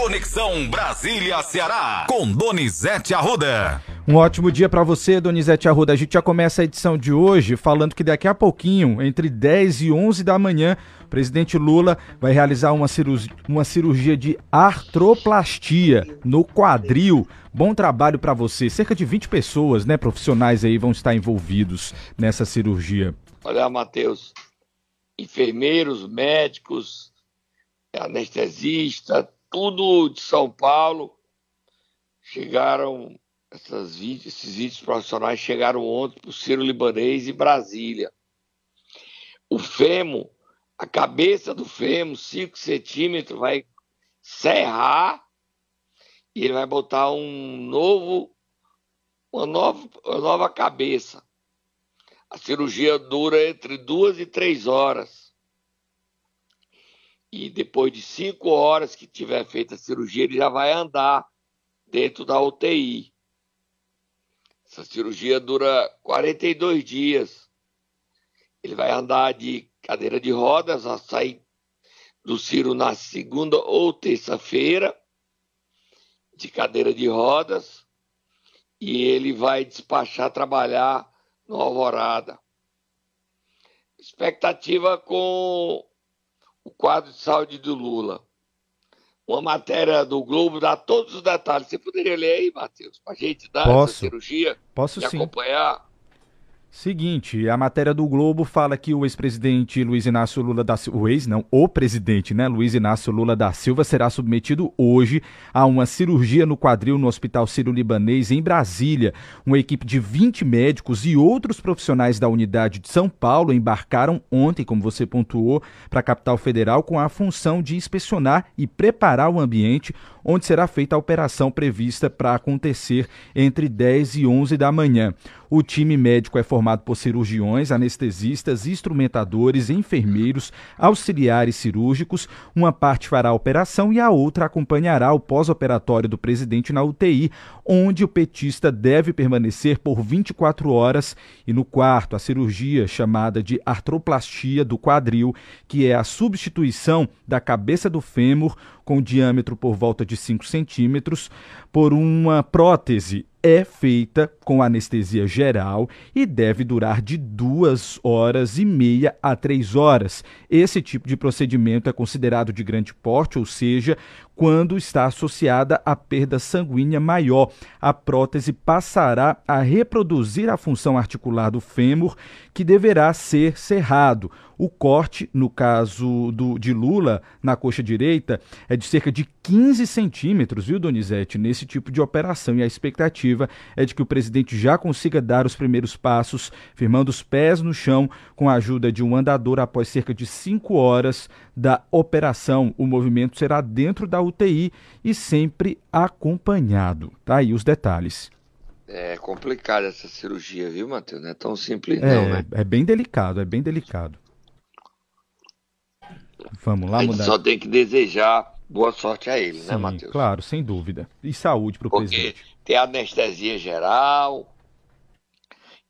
Conexão Brasília-Ceará, com Donizete Arruda. Um ótimo dia para você, Donizete Arruda. A gente já começa a edição de hoje falando que daqui a pouquinho, entre 10 e 11 da manhã, o presidente Lula vai realizar uma cirurgia, uma cirurgia de artroplastia no quadril. Bom trabalho para você. Cerca de 20 pessoas, né, profissionais aí vão estar envolvidos nessa cirurgia. Olha, Matheus, enfermeiros, médicos, anestesista, tudo de São Paulo. Chegaram, essas 20, esses 20 profissionais chegaram ontem para o Ciro Libanês em Brasília. O fêmur, a cabeça do fêmur, 5 centímetros, vai serrar e ele vai botar um novo, uma nova, uma nova cabeça. A cirurgia dura entre duas e três horas. E depois de cinco horas que tiver feita a cirurgia, ele já vai andar dentro da UTI. Essa cirurgia dura 42 dias. Ele vai andar de cadeira de rodas, a sair do Ciro na segunda ou terça-feira, de cadeira de rodas, e ele vai despachar trabalhar no Alvorada. Expectativa com o quadro de saúde do Lula. Uma matéria do Globo dá todos os detalhes. Você poderia ler aí, Matheus, para a gente dar Posso. essa cirurgia Posso e sim. acompanhar? Seguinte, a matéria do Globo fala que o ex-presidente Luiz Inácio Lula da Silva, o ex não, o presidente, né, Luiz Inácio Lula da Silva será submetido hoje a uma cirurgia no quadril no Hospital Sírio-Libanês em Brasília. Uma equipe de 20 médicos e outros profissionais da unidade de São Paulo embarcaram ontem, como você pontuou, para a capital federal com a função de inspecionar e preparar o ambiente onde será feita a operação prevista para acontecer entre 10 e 11 da manhã. O time médico é formado por cirurgiões, anestesistas, instrumentadores, enfermeiros, auxiliares cirúrgicos. Uma parte fará a operação e a outra acompanhará o pós-operatório do presidente na UTI, onde o petista deve permanecer por 24 horas. E no quarto, a cirurgia chamada de artroplastia do quadril, que é a substituição da cabeça do fêmur com diâmetro por volta de 5 centímetros por uma prótese é feita com anestesia geral e deve durar de duas horas e meia a três horas. Esse tipo de procedimento é considerado de grande porte, ou seja, quando está associada a perda sanguínea maior. A prótese passará a reproduzir a função articular do fêmur, que deverá ser cerrado. O corte, no caso do, de Lula, na coxa direita, é de cerca de 15 centímetros, viu, Donizete, nesse tipo de operação. E a expectativa é de que o presidente já consiga dar os primeiros passos, firmando os pés no chão, com a ajuda de um andador após cerca de cinco horas da operação. O movimento será dentro da UTI e sempre acompanhado. Tá aí os detalhes. É complicada essa cirurgia, viu, Matheus? Não é tão simples, É, não, né? é bem delicado, é bem delicado. Vamos lá A gente mudar. só tem que desejar boa sorte a ele, né, Sim, Matheus? claro, sem dúvida. E saúde para o presidente. tem anestesia geral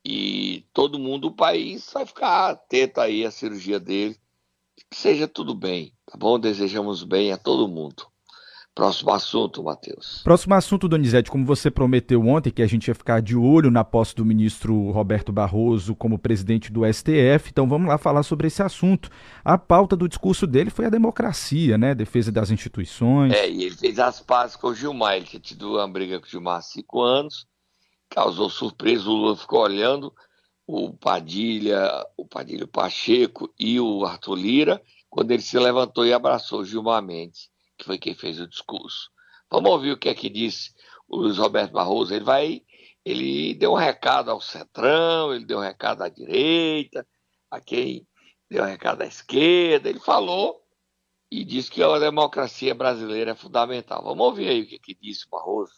e todo mundo, o país, vai ficar atento aí à cirurgia dele. Que seja tudo bem, tá bom? Desejamos bem a todo mundo. Próximo assunto, Matheus. Próximo assunto, Donizete, como você prometeu ontem que a gente ia ficar de olho na posse do ministro Roberto Barroso como presidente do STF, então vamos lá falar sobre esse assunto. A pauta do discurso dele foi a democracia, né? Defesa das instituições. É, e ele fez as pazes com o Gilmar. Ele tinha tido uma briga com o Gilmar há cinco anos, causou surpresa. O Lula ficou olhando o Padilha, o Padilha Pacheco e o Arthur Lira, quando ele se levantou e abraçou o Gilmar Mendes, que foi quem fez o discurso. Vamos ouvir o que é que disse o Luiz Roberto Barroso. Ele vai, ele deu um recado ao Centrão, ele deu um recado à direita, a quem deu um recado à esquerda. Ele falou e disse que a democracia brasileira é fundamental. Vamos ouvir aí o que, que disse o Barroso.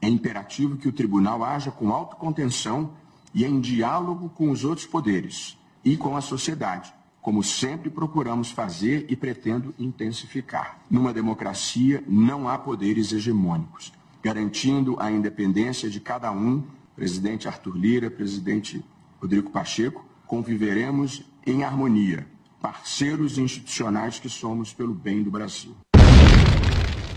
É imperativo que o tribunal haja com autocontenção e em diálogo com os outros poderes e com a sociedade, como sempre procuramos fazer e pretendo intensificar. Numa democracia não há poderes hegemônicos, garantindo a independência de cada um, presidente Arthur Lira, presidente Rodrigo Pacheco, conviveremos em harmonia, parceiros institucionais que somos pelo bem do Brasil.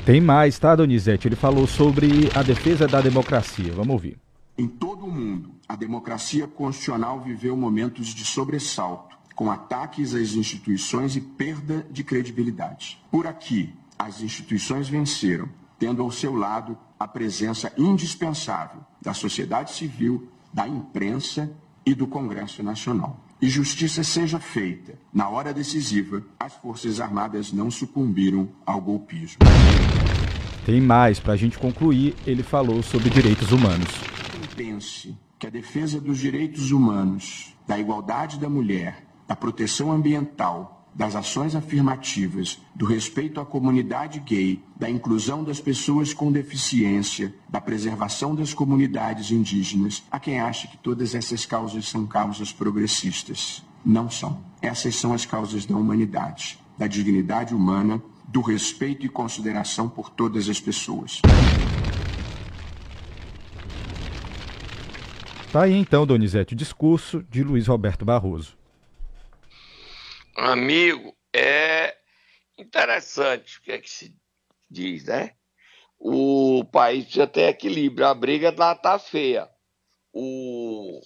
Tem mais, tá, Donizete? Ele falou sobre a defesa da democracia. Vamos ouvir. Em todo o mundo, a democracia constitucional viveu momentos de sobressalto, com ataques às instituições e perda de credibilidade. Por aqui, as instituições venceram, tendo ao seu lado a presença indispensável da sociedade civil, da imprensa e do Congresso Nacional. E justiça seja feita. Na hora decisiva, as Forças Armadas não sucumbiram ao golpismo. Tem mais, para a gente concluir, ele falou sobre direitos humanos. Pense que a defesa dos direitos humanos, da igualdade da mulher, da proteção ambiental, das ações afirmativas, do respeito à comunidade gay, da inclusão das pessoas com deficiência, da preservação das comunidades indígenas, a quem acha que todas essas causas são causas progressistas. Não são. Essas são as causas da humanidade, da dignidade humana, do respeito e consideração por todas as pessoas. Tá aí então, Donizete, o discurso de Luiz Roberto Barroso. Amigo, é interessante o que é que se diz, né? O país precisa ter equilíbrio, a briga lá tá feia. O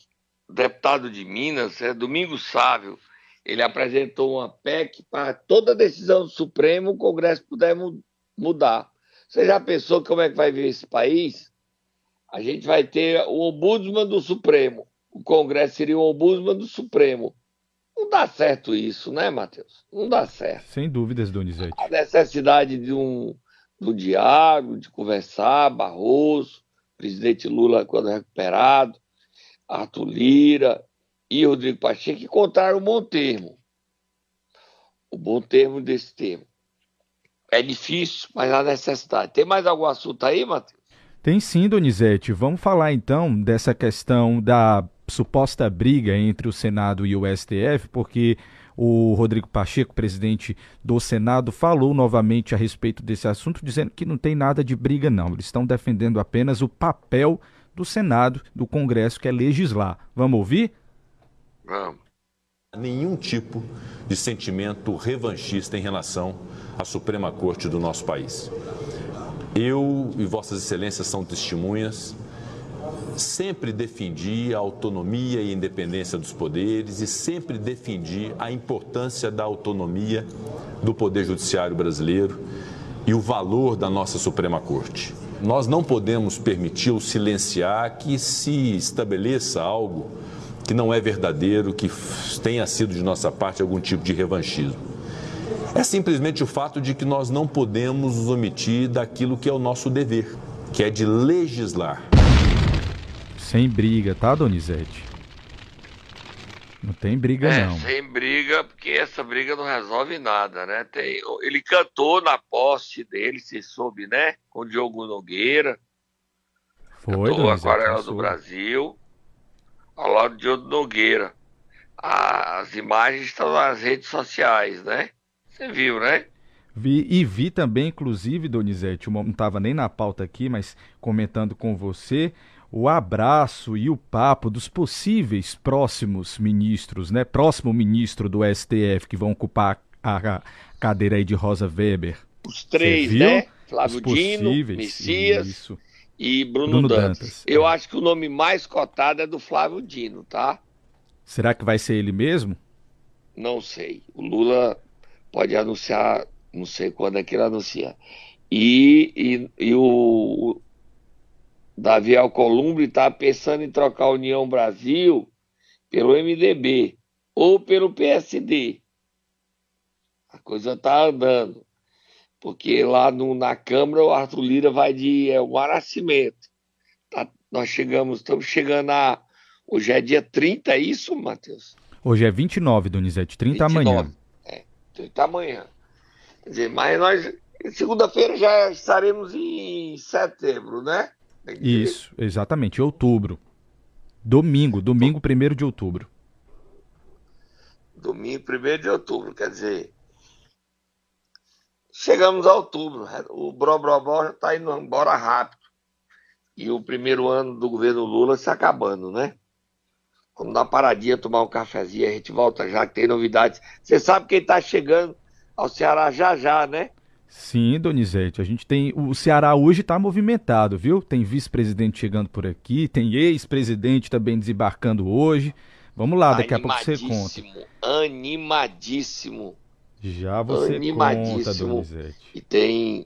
deputado de Minas, é Domingos Sávio, ele apresentou uma PEC para toda decisão do Supremo o Congresso puder mudar. Você já pensou como é que vai ver esse país? A gente vai ter o ombudsman do Supremo. O Congresso seria o ombudsman do Supremo. Não dá certo isso, né, Matheus? Não dá certo. Sem dúvidas, Donizete. A necessidade de um, do diálogo, de conversar, Barroso, presidente Lula quando recuperado, Arthur Lira e Rodrigo Pacheco encontraram um bom termo. O bom termo desse termo. É difícil, mas há necessidade. Tem mais algum assunto aí, Matheus? Tem sim, Donizete. Vamos falar então dessa questão da suposta briga entre o Senado e o STF, porque o Rodrigo Pacheco, presidente do Senado, falou novamente a respeito desse assunto, dizendo que não tem nada de briga, não. Eles estão defendendo apenas o papel do Senado, do Congresso, que é legislar. Vamos ouvir? Vamos. Nenhum tipo de sentimento revanchista em relação à Suprema Corte do nosso país. Eu e Vossas Excelências são testemunhas sempre defendi a autonomia e independência dos poderes e sempre defendi a importância da autonomia do Poder Judiciário brasileiro e o valor da nossa Suprema Corte. Nós não podemos permitir ou silenciar que se estabeleça algo que não é verdadeiro, que tenha sido de nossa parte algum tipo de revanchismo. É simplesmente o fato de que nós não podemos nos omitir daquilo que é o nosso dever, que é de legislar. Sem briga, tá, Donizete? Não tem briga, é, não. Sem briga, porque essa briga não resolve nada, né? Tem, ele cantou na poste dele, se soube, né? Com o Diogo Nogueira. Foi, cantou Aquarela do Brasil, ao lado de Diogo Nogueira. As imagens estão nas redes sociais, né? Você viu, né? Vi, e vi também, inclusive, Donizete, não estava nem na pauta aqui, mas comentando com você, o abraço e o papo dos possíveis próximos ministros, né? Próximo ministro do STF que vão ocupar a cadeira aí de Rosa Weber. Os três, né? Flávio Dino, Messias isso. e Bruno, Bruno Dantas. Dantas. Eu é. acho que o nome mais cotado é do Flávio Dino, tá? Será que vai ser ele mesmo? Não sei. O Lula pode anunciar, não sei quando é que ele anuncia. E, e, e o, Davi Alcolumbre está pensando em trocar a União Brasil pelo MDB ou pelo PSD. A coisa está andando. Porque lá no, na Câmara o Arthur Lira vai de é, Mar Nascimento. Tá, nós chegamos, estamos chegando a. Hoje é dia 30, é isso, Matheus? Hoje é 29, Donizete, 30 29, amanhã. É, 30 amanhã. Quer dizer, mas nós. Segunda-feira já estaremos em setembro, né? Isso, exatamente, outubro. Domingo, domingo 1 de outubro. Domingo 1 de outubro, quer dizer. Chegamos a outubro, o Bro Bro Bro já está indo embora rápido. E o primeiro ano do governo Lula se acabando, né? Vamos dar uma paradinha, tomar um cafezinho, a gente volta já que tem novidades. Você sabe quem está chegando ao Ceará já já, né? Sim, Donizete, a gente tem. O Ceará hoje está movimentado, viu? Tem vice-presidente chegando por aqui, tem ex-presidente também desembarcando hoje. Vamos lá, daqui a pouco você conta. Animadíssimo. Já você conta, Donizete. E tem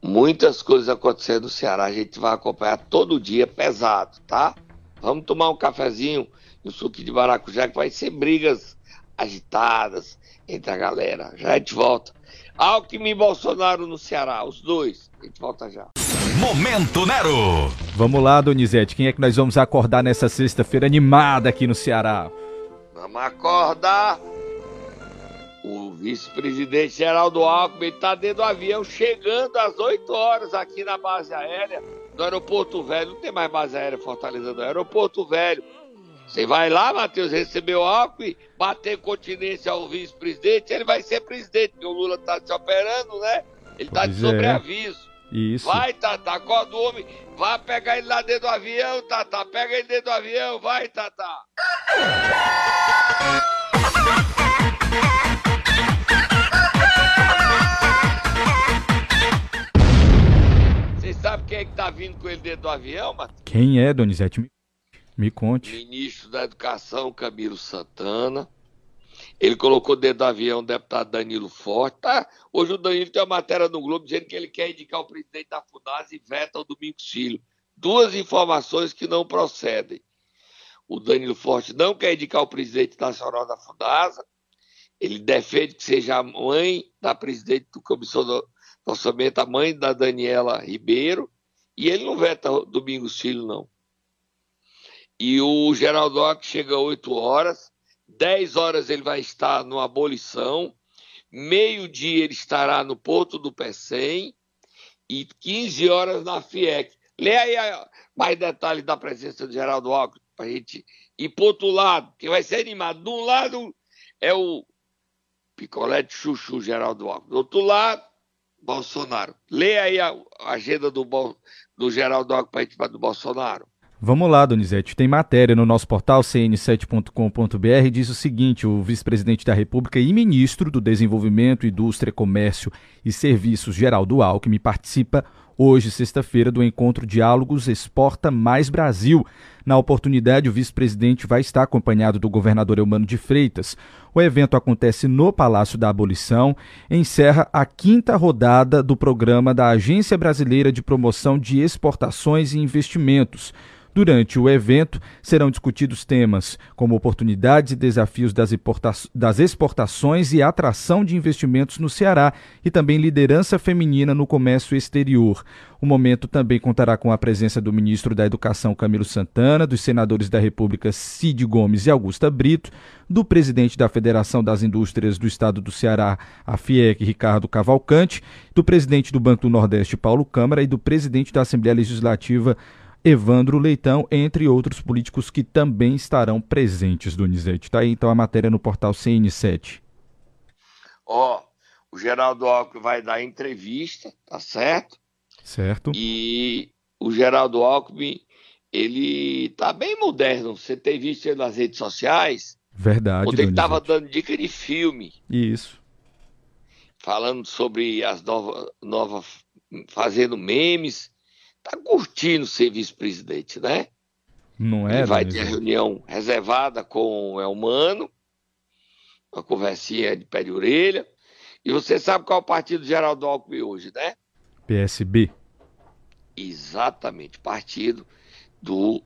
muitas coisas acontecendo no Ceará. A gente vai acompanhar todo dia, pesado, tá? Vamos tomar um cafezinho e um suco de maracujá, que vai ser brigas agitadas entre a galera. Já a gente volta. Alckmin e Bolsonaro no Ceará, os dois. A gente volta já. Momento Nero! Vamos lá, Donizete. Quem é que nós vamos acordar nessa sexta-feira animada aqui no Ceará? Vamos acordar o vice-presidente Geraldo Alckmin está dentro do avião, chegando às 8 horas aqui na base aérea do Aeroporto Velho. Não tem mais base aérea Fortaleza, do Aeroporto Velho. Você vai lá, Matheus, receber o Alckmin, bater continência ao vice-presidente, ele vai ser presidente, porque o Lula está se operando, né? Ele está de é. sobreaviso. Isso. Vai, Tata, acorda o homem. Vai pegar ele lá dentro do avião, Tata. Pega ele dentro do avião, vai, Tata. sabe quem é que tá vindo com ele dentro do avião, Matheus? Quem é, Donizete? Me, conte. Ministro da Educação, Camilo Santana. Ele colocou dentro do avião o deputado Danilo Forte. Tá? Hoje o Danilo tem uma matéria no Globo dizendo que ele quer indicar o presidente da FUNAS e veta o Domingos Filho. Duas informações que não procedem. O Danilo Forte não quer indicar o presidente nacional da FUNASA. Ele defende que seja a mãe da presidente do Comissão do, orçamento a mãe da Daniela Ribeiro, e ele não veta Domingos Filho, não. E o Geraldo Alckmin chega às 8 horas, 10 horas ele vai estar no abolição, meio-dia ele estará no Porto do Pecém e 15 horas na FIEC. Lê aí mais detalhes da presença do Geraldo Alckmin para a gente ir para outro lado, que vai ser animado. De um lado é o picolé de chuchu Geraldo Alckmin, do outro lado Bolsonaro. Lê aí a, agenda do, do Geraldo Alckmin do Bolsonaro. Vamos lá, Donizete. Tem matéria no nosso portal cn7.com.br. Diz o seguinte: o vice-presidente da República e ministro do Desenvolvimento, Indústria, Comércio e Serviços, Geraldo Alckmin, participa hoje, sexta-feira, do encontro Diálogos Exporta Mais Brasil. Na oportunidade, o vice-presidente vai estar acompanhado do governador Eumano de Freitas. O evento acontece no Palácio da Abolição, encerra a quinta rodada do programa da Agência Brasileira de Promoção de Exportações e Investimentos. Durante o evento, serão discutidos temas como oportunidades e desafios das, das exportações e atração de investimentos no Ceará e também liderança feminina no comércio exterior. O momento também contará com a presença do ministro da Educação Camilo Santana, dos senadores da República Cid Gomes e Augusta Brito, do presidente da Federação das Indústrias do Estado do Ceará, a FIEC, Ricardo Cavalcante, do presidente do Banco do Nordeste, Paulo Câmara, e do presidente da Assembleia Legislativa, Evandro Leitão, entre outros políticos que também estarão presentes, Donizete. Está aí então a matéria no portal CN7. Ó, oh, o Geraldo Alckmin vai dar entrevista, tá certo? Certo. E o Geraldo Alckmin, ele tá bem moderno. Você tem visto ele nas redes sociais? Verdade, Ontem ele tava dando dica de filme. Isso. Falando sobre as novas, novas fazendo memes tá curtindo ser vice-presidente, né? Não é? Ele vai ter reunião reservada com o Elmano, uma conversinha de pé de orelha. E você sabe qual é o partido Geraldo Alckmin hoje, né? PSB. Exatamente, partido do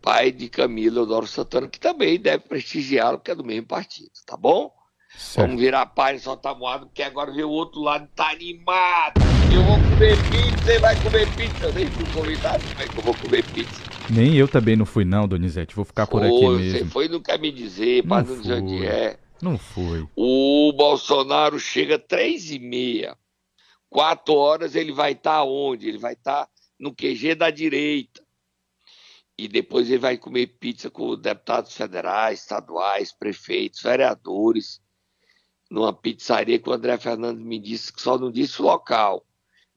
pai de Camila Eudoro Santana, que também deve prestigiá-lo, porque é do mesmo partido, tá bom? Certo. Vamos virar página, soltar moado, porque agora vê o outro lado, tá animado. Eu vou comer pizza, você vai comer pizza. Eu nem fui convidado, como é que eu vou comer pizza? Nem eu também não fui não, Donizete, vou ficar foi, por aqui mesmo. Você foi, não quer me dizer, para não dizer onde é. Não foi. O Bolsonaro chega três e meia. Quatro horas ele vai estar tá onde? Ele vai estar tá no QG da direita. E depois ele vai comer pizza com deputados federais, estaduais, prefeitos, vereadores numa pizzaria que o André Fernandes me disse que só não disse o local.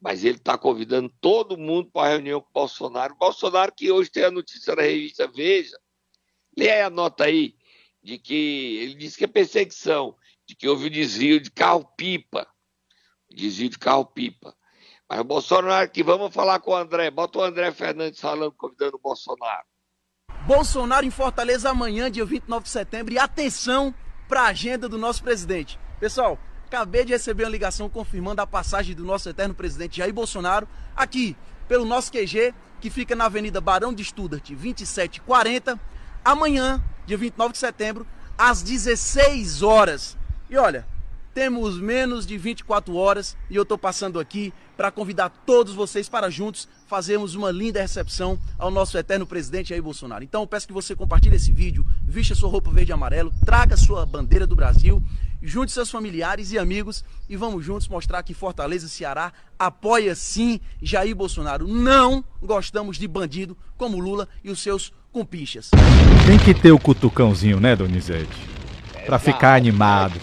Mas ele está convidando todo mundo para a reunião com o Bolsonaro. Bolsonaro, que hoje tem a notícia na revista Veja, lê a nota aí, de que ele disse que é perseguição, de que houve desvio de carro-pipa desvio de carro-pipa. Mas o Bolsonaro aqui, vamos falar com o André. Bota o André Fernandes falando, convidando o Bolsonaro. Bolsonaro em Fortaleza amanhã, dia 29 de setembro. E atenção para a agenda do nosso presidente. Pessoal, acabei de receber uma ligação confirmando a passagem do nosso eterno presidente Jair Bolsonaro aqui pelo nosso QG, que fica na Avenida Barão de Studart, 2740, amanhã, dia 29 de setembro, às 16 horas. E olha, temos menos de 24 horas e eu estou passando aqui para convidar todos vocês para juntos fazermos uma linda recepção ao nosso eterno presidente Jair Bolsonaro. Então eu peço que você compartilhe esse vídeo, vista sua roupa verde e amarelo, traga sua bandeira do Brasil, junte seus familiares e amigos e vamos juntos mostrar que Fortaleza, Ceará apoia sim Jair Bolsonaro. Não gostamos de bandido como Lula e os seus compinchas. Tem que ter o cutucãozinho, né, Donizete? Para ficar animado.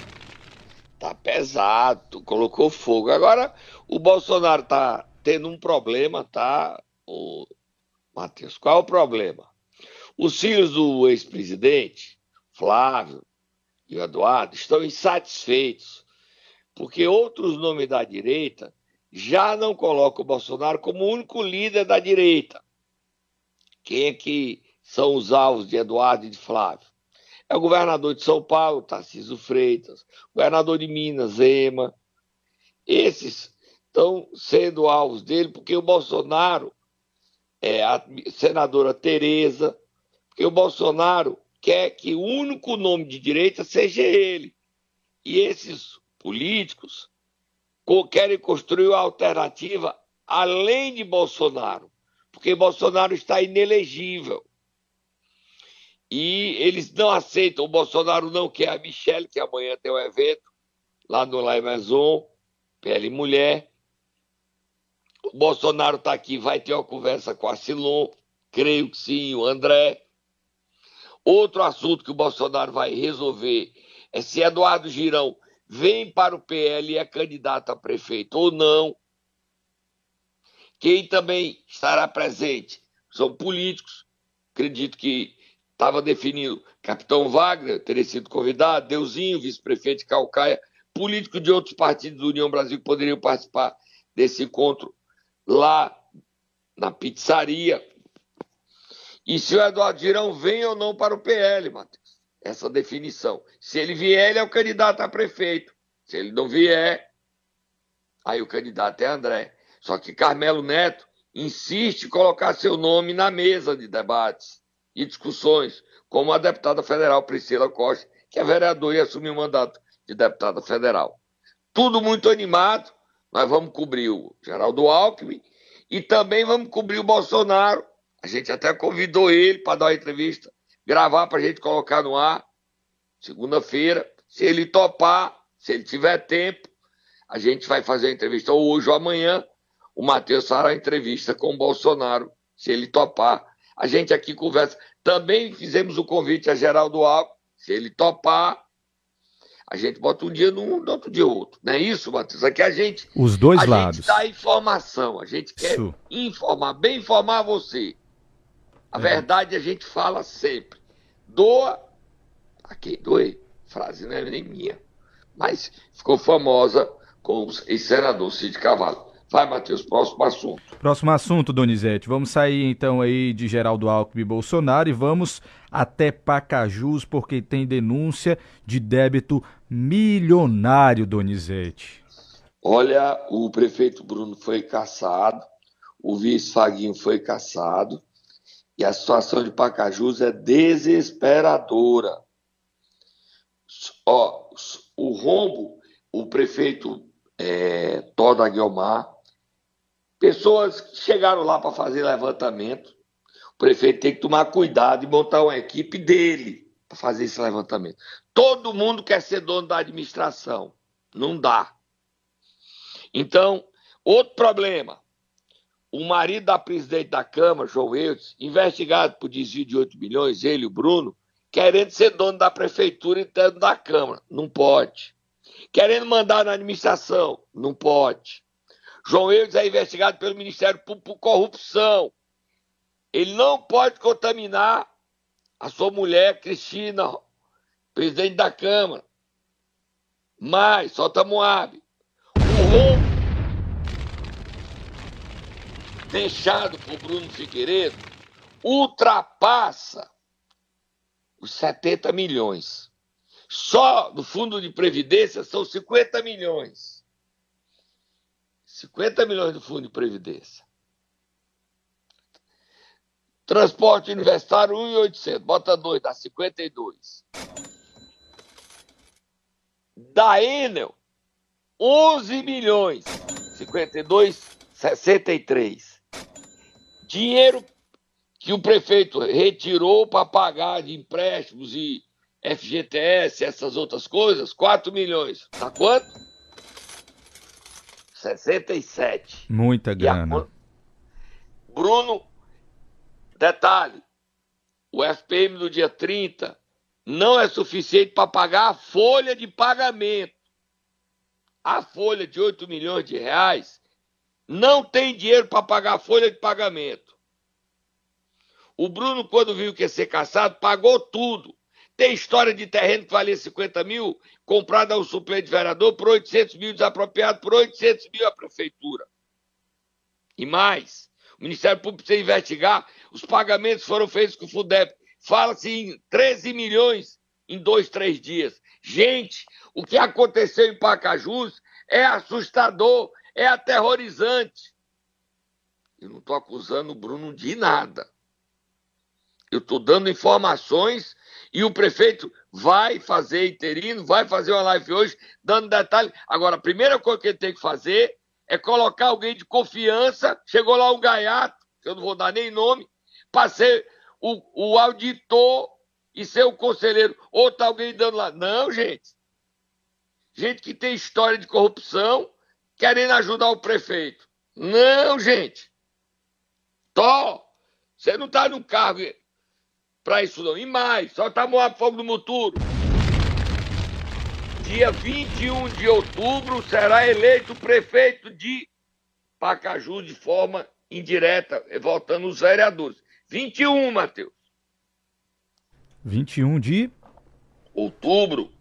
Tá pesado, colocou fogo. Agora o Bolsonaro tá tendo um problema, tá? O Matheus, qual é o problema? Os filhos do ex-presidente, Flávio e o Eduardo, estão insatisfeitos, porque outros nomes da direita já não colocam o Bolsonaro como o único líder da direita. Quem é que são os alvos de Eduardo e de Flávio? É o governador de São Paulo, Tarcísio Freitas, governador de Minas, Zema. Esses estão sendo alvos dele porque o Bolsonaro, é, a senadora Tereza, porque o Bolsonaro quer que o único nome de direita seja ele. E esses políticos querem construir uma alternativa além de Bolsonaro, porque Bolsonaro está inelegível. E eles não aceitam, o Bolsonaro não quer a Michelle, que amanhã tem um evento lá no La Maison, Pele Mulher. O Bolsonaro está aqui, vai ter uma conversa com a Silon, creio que sim, o André. Outro assunto que o Bolsonaro vai resolver é se Eduardo Girão vem para o PL e é candidato a prefeito ou não. Quem também estará presente são políticos. Acredito que estava definido Capitão Wagner, teria sido convidado, Deusinho, vice-prefeito de Calcaia, político de outros partidos do União Brasil que poderiam participar desse encontro lá na pizzaria. E se o Eduardo Girão vem ou não para o PL, Matheus? Essa definição. Se ele vier, ele é o candidato a prefeito. Se ele não vier, aí o candidato é André. Só que Carmelo Neto insiste em colocar seu nome na mesa de debates e discussões, como a deputada federal Priscila Costa, que é vereadora e assumiu o mandato de deputada federal. Tudo muito animado. Nós vamos cobrir o Geraldo Alckmin e também vamos cobrir o Bolsonaro. A gente até convidou ele para dar uma entrevista, gravar para a gente colocar no ar, segunda-feira. Se ele topar, se ele tiver tempo, a gente vai fazer a entrevista ou hoje ou amanhã. O Matheus fará a entrevista com o Bolsonaro, se ele topar a gente aqui conversa. Também fizemos o convite a Geraldo Alckmin, se ele topar, a gente bota um dia num, outro dia outro. Não é isso, Matheus? Aqui a gente. Os dois a lados. gente dá informação, a gente quer isso. informar, bem informar você. A é. verdade a gente fala sempre. Doa. Aqui, doei. Frase não é nem minha. Mas ficou famosa com o ex-senador Cid Cavallo. Vai, Matheus, próximo assunto. Próximo assunto, Donizete. Vamos sair então aí de Geraldo Alckmin e Bolsonaro e vamos até Pacajus, porque tem denúncia de débito milionário, Donizete. Olha, o prefeito Bruno foi caçado, o vice Faguinho foi caçado, e a situação de Pacajus é desesperadora. Ó, o rombo, o prefeito é, Toda Guilmar Pessoas que chegaram lá para fazer levantamento. O prefeito tem que tomar cuidado e montar uma equipe dele para fazer esse levantamento. Todo mundo quer ser dono da administração. Não dá. Então, outro problema. O marido da presidente da Câmara, João Eudes, investigado por desvio de 8 milhões, ele o Bruno, querendo ser dono da prefeitura e dono da Câmara. Não pode. Querendo mandar na administração. Não pode. João Eudes é investigado pelo Ministério Público por corrupção. Ele não pode contaminar a sua mulher, Cristina, presidente da Câmara. Mas, solta Moab. O rombo deixado por Bruno Figueiredo ultrapassa os 70 milhões. Só do fundo de previdência são 50 milhões. 50 milhões do fundo de previdência. Transporte universitário 1.800, bota 2, dá 52. Da Enel, 11 milhões, 52, 63. Dinheiro que o prefeito retirou para pagar de empréstimos e FGTS, essas outras coisas, 4 milhões. Tá quanto? 67. Muita grana. A... Bruno, detalhe, o FPM do dia 30 não é suficiente para pagar a folha de pagamento. A folha de 8 milhões de reais não tem dinheiro para pagar a folha de pagamento. O Bruno, quando viu que ia ser caçado, pagou tudo. Tem história de terreno que valia 50 mil, comprado ao suplente vereador por 800 mil, desapropriado por 800 mil à prefeitura. E mais, o Ministério Público precisa investigar, os pagamentos foram feitos com o FUDEP. Fala-se em 13 milhões em dois, três dias. Gente, o que aconteceu em Pacajus é assustador, é aterrorizante. Eu não estou acusando o Bruno de nada. Eu estou dando informações e o prefeito vai fazer interino, vai fazer uma live hoje, dando detalhe. Agora, a primeira coisa que ele tem que fazer é colocar alguém de confiança. Chegou lá um gaiato, que eu não vou dar nem nome, para ser o, o auditor e ser o conselheiro. Ou tá alguém dando lá. Não, gente. Gente que tem história de corrupção, querendo ajudar o prefeito. Não, gente. Tó, você não está no cargo para isso não. E mais, só tá Moab Fogo do Muturo. Dia 21 de outubro será eleito prefeito de Pacaju de forma indireta, voltando os vereadores. 21, Matheus. 21 de outubro.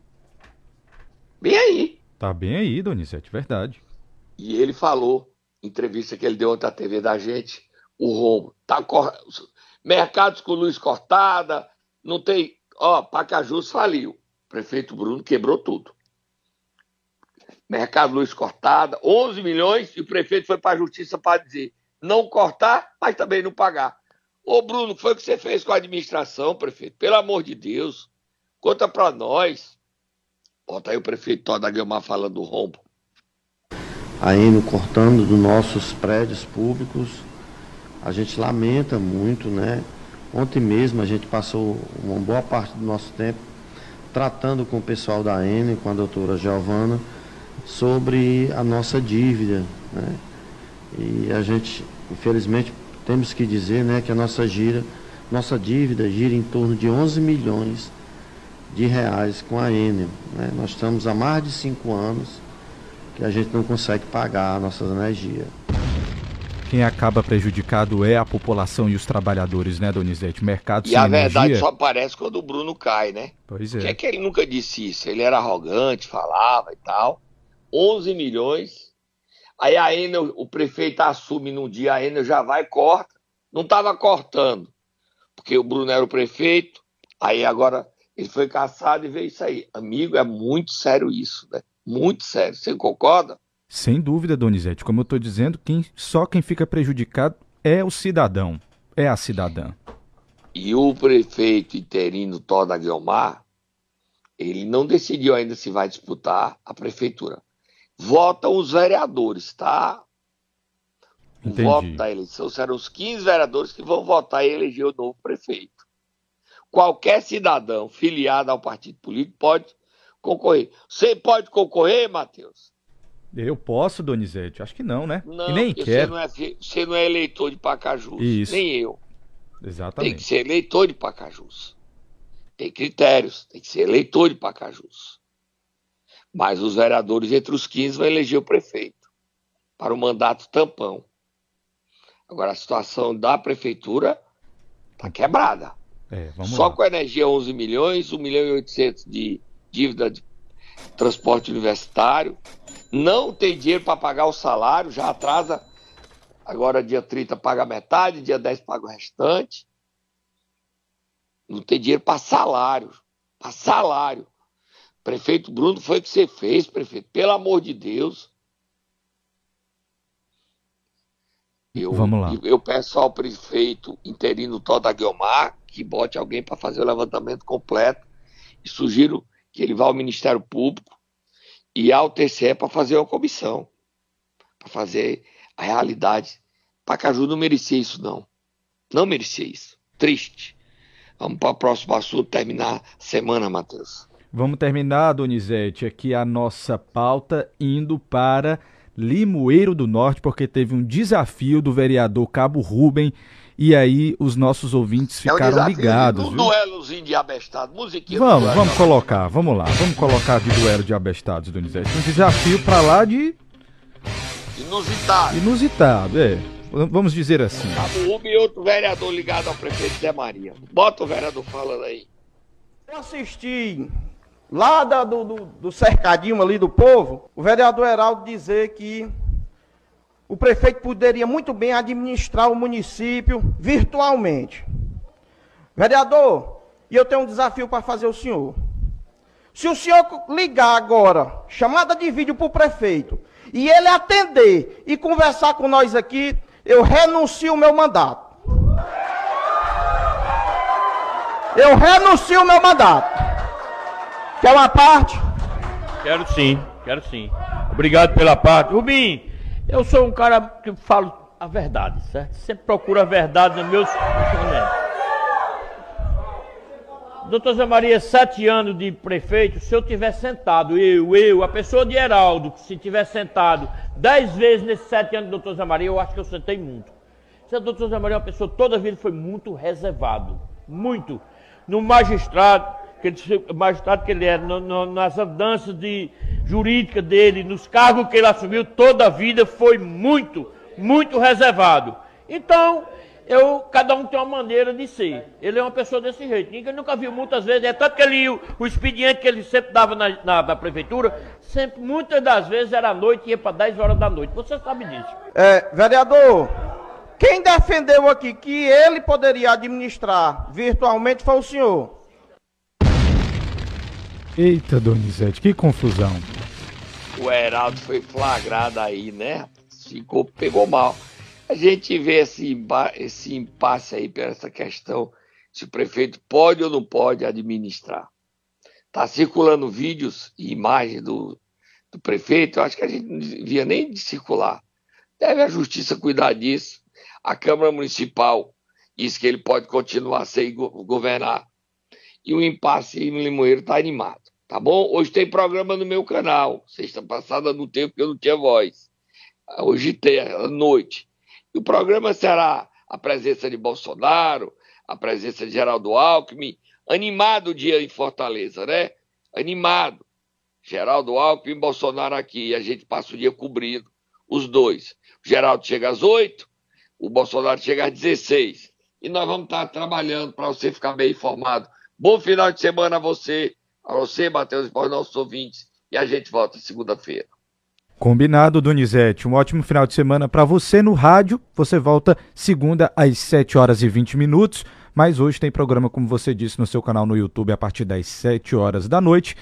Bem aí. Tá bem aí, Donizete, verdade. E ele falou, entrevista que ele deu ontem à TV da gente, o rombo. Tá cor mercados com luz cortada, não tem. Ó, Pacajus faliu. O prefeito Bruno quebrou tudo. Mercado luz cortada, 11 milhões, e o prefeito foi para a justiça para dizer não cortar, mas também não pagar. Ô, Bruno, o que foi que você fez com a administração, prefeito? Pelo amor de Deus, conta para nós. Bota aí o prefeito Toda Guilmar falando do rombo. Ainda cortando dos nossos prédios públicos, a gente lamenta muito, né? Ontem mesmo a gente passou uma boa parte do nosso tempo tratando com o pessoal da Ene, com a doutora Giovana, sobre a nossa dívida, né? E a gente, infelizmente, temos que dizer, né, que a nossa gira, nossa dívida gira em torno de 11 milhões de reais com a Enel. Né? Nós estamos há mais de cinco anos que a gente não consegue pagar a nossa energia quem acaba prejudicado é a população e os trabalhadores, né, Donizete? mercado e sem a energia... verdade só aparece quando o Bruno cai, né? Pois é. Que, é que ele nunca disse isso? Ele era arrogante, falava e tal. 11 milhões. Aí a Enel, o prefeito assume num dia, a Enel já vai e corta. Não estava cortando, porque o Bruno era o prefeito. Aí agora ele foi caçado e veio isso aí. Amigo, é muito sério isso, né? Muito sério. Você concorda? Sem dúvida, Donizete. Como eu estou dizendo, quem, só quem fica prejudicado é o cidadão, é a cidadã. E o prefeito interino Toda Guilmar, ele não decidiu ainda se vai disputar a prefeitura. Votam os vereadores, tá? O Entendi. voto da eleição serão os 15 vereadores que vão votar e eleger o novo prefeito. Qualquer cidadão filiado ao partido político pode concorrer. Você pode concorrer, Matheus? Eu posso, Donizete? Acho que não, né? Não, e nem quero. Você não, é, você não é eleitor de Pacajus. Isso. Nem eu. Exatamente. Tem que ser eleitor de Pacajus. Tem critérios. Tem que ser eleitor de Pacajus. Mas os vereadores, entre os 15, vão eleger o prefeito. Para o mandato tampão. Agora, a situação da prefeitura está quebrada. É, Só lá. com a energia 11 milhões, 1 milhão e 800 de dívida de transporte universitário, Não tem dinheiro para pagar o salário, já atrasa. Agora, dia 30, paga metade, dia 10, paga o restante. Não tem dinheiro para salário. Para salário. Prefeito Bruno, foi o que você fez, prefeito. Pelo amor de Deus. Eu, Vamos lá. Eu peço ao prefeito interino Toda Guilmar que bote alguém para fazer o levantamento completo e sugiro que ele vá ao Ministério Público e ao TCE para fazer uma comissão, para fazer a realidade. Pacaju não merecia isso, não. Não merecia isso. Triste. Vamos para o próximo assunto, terminar a semana, Matheus. Vamos terminar, Donizete, aqui a nossa pauta indo para Limoeiro do Norte, porque teve um desafio do vereador Cabo Rubem e aí os nossos ouvintes ficaram é um ligados. Um duelozinho de abestado, musiquinha. Vamos, vamos colocar, vamos lá, vamos colocar de duelo de abestados, Donizete. Um desafio para lá de. Inusitado. Inusitado, é. Vamos dizer assim. Cabo Rubem e outro vereador ligado ao prefeito Zé Maria. Bota o vereador falando aí. Eu assisti lá da, do, do, do cercadinho ali do povo, o vereador Heraldo dizer que o prefeito poderia muito bem administrar o município virtualmente. Vereador, e eu tenho um desafio para fazer o senhor. Se o senhor ligar agora, chamada de vídeo para o prefeito, e ele atender e conversar com nós aqui, eu renuncio o meu mandato. Eu renuncio o meu mandato. Quer uma parte? Quero sim, quero sim. Obrigado pela parte. Rubim, eu sou um cara que falo a verdade, certo? Sempre procuro a verdade nos meus ensinamentos. Doutor Zé Maria, sete anos de prefeito, se eu tiver sentado, eu, eu, a pessoa de Heraldo, se tiver sentado dez vezes nesses sete anos do doutor Zé Maria, eu acho que eu sentei muito. O doutor Zé Maria é uma pessoa, toda a vida foi muito reservado. Muito. No magistrado, que magistrado que ele era, no, no, nas andanças de jurídica dele, nos cargos que ele assumiu, toda a vida foi muito, muito reservado. Então, eu, cada um tem uma maneira de ser. Ele é uma pessoa desse jeito. Ninguém nunca viu muitas vezes. É tanto que ele, o, o expediente que ele sempre dava na, na, na, prefeitura, sempre, muitas das vezes era à noite ia para 10 horas da noite. Você sabe disso. É, vereador, quem defendeu aqui que ele poderia administrar virtualmente foi o senhor. Eita, Donizete, que confusão. O Heraldo foi flagrado aí, né? Ficou, pegou mal. A gente vê esse, esse impasse aí por essa questão se o prefeito pode ou não pode administrar. Tá circulando vídeos e imagens do, do prefeito, eu acho que a gente não devia nem de circular. Deve a justiça cuidar disso. A Câmara Municipal diz que ele pode continuar sem governar. E o impasse em Limoeiro está animado. Tá bom? Hoje tem programa no meu canal. Sexta passada não teve porque eu não tinha voz. Hoje tem, à noite. E o programa será a presença de Bolsonaro, a presença de Geraldo Alckmin. Animado o dia em Fortaleza, né? Animado. Geraldo Alckmin e Bolsonaro aqui. E a gente passa o dia cobrindo os dois. O Geraldo chega às 8, o Bolsonaro chega às 16. E nós vamos estar trabalhando para você ficar bem informado. Bom final de semana a você a você, Matheus, os nossos ouvintes. E a gente volta segunda-feira. Combinado, Donizete. Um ótimo final de semana para você no rádio. Você volta segunda às 7 horas e 20 minutos. Mas hoje tem programa, como você disse, no seu canal no YouTube a partir das 7 horas da noite.